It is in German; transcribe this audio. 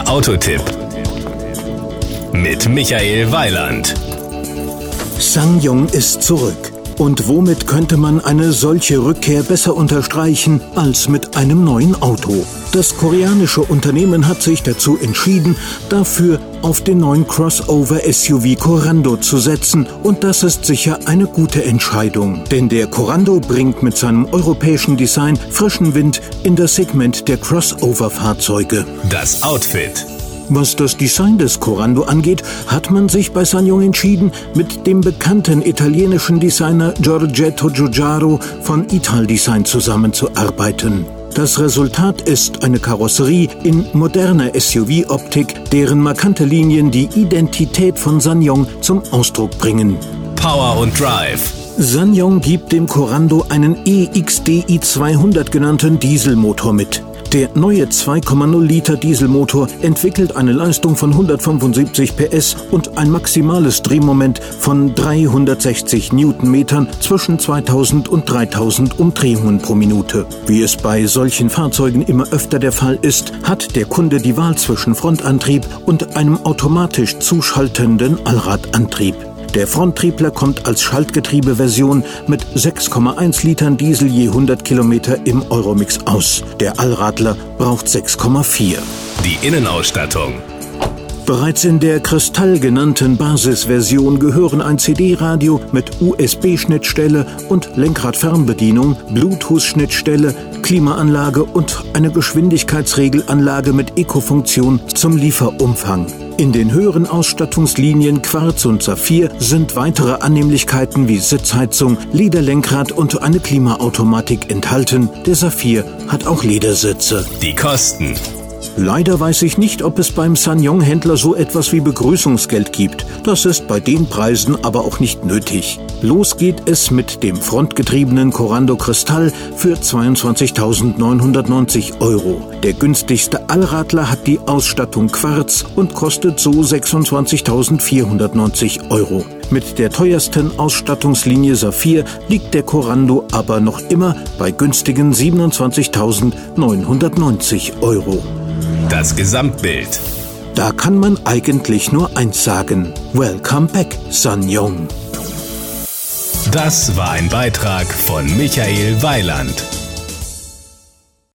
Der Autotipp mit Michael Weiland. Sangyong ist zurück. Und womit könnte man eine solche Rückkehr besser unterstreichen als mit einem neuen Auto? Das koreanische Unternehmen hat sich dazu entschieden, dafür auf den neuen Crossover-SUV Corando zu setzen und das ist sicher eine gute Entscheidung. Denn der Corando bringt mit seinem europäischen Design frischen Wind in das Segment der Crossover-Fahrzeuge. Das Outfit. Was das Design des Corando angeht, hat man sich bei Sanyong entschieden, mit dem bekannten italienischen Designer Giorgetto Giugiaro von Ital Design zusammenzuarbeiten. Das Resultat ist eine Karosserie in moderner SUV-Optik, deren markante Linien die Identität von Sanyong zum Ausdruck bringen. Power und Drive. Sanyong gibt dem Corando einen EXDI 200 genannten Dieselmotor mit. Der neue 2,0 Liter Dieselmotor entwickelt eine Leistung von 175 PS und ein maximales Drehmoment von 360 Newtonmetern zwischen 2000 und 3000 Umdrehungen pro Minute. Wie es bei solchen Fahrzeugen immer öfter der Fall ist, hat der Kunde die Wahl zwischen Frontantrieb und einem automatisch zuschaltenden Allradantrieb. Der Fronttriebler kommt als Schaltgetriebeversion mit 6,1 Litern Diesel je 100 Kilometer im Euromix aus. Der Allradler braucht 6,4. Die Innenausstattung. Bereits in der Kristall genannten Basisversion gehören ein CD-Radio mit USB-Schnittstelle und Lenkradfernbedienung, Bluetooth-Schnittstelle, Klimaanlage und eine Geschwindigkeitsregelanlage mit Eco-Funktion zum Lieferumfang. In den höheren Ausstattungslinien Quarz und Saphir sind weitere Annehmlichkeiten wie Sitzheizung, Lederlenkrad und eine Klimaautomatik enthalten. Der Saphir hat auch Ledersitze. Die Kosten. Leider weiß ich nicht, ob es beim Sanyong-Händler so etwas wie Begrüßungsgeld gibt. Das ist bei den Preisen aber auch nicht nötig. Los geht es mit dem frontgetriebenen Corando Cristall für 22.990 Euro. Der günstigste Allradler hat die Ausstattung Quarz und kostet so 26.490 Euro. Mit der teuersten Ausstattungslinie Saphir liegt der Corando aber noch immer bei günstigen 27.990 Euro. Das Gesamtbild. Da kann man eigentlich nur eins sagen. Welcome back, Sanyong. Das war ein Beitrag von Michael Weiland.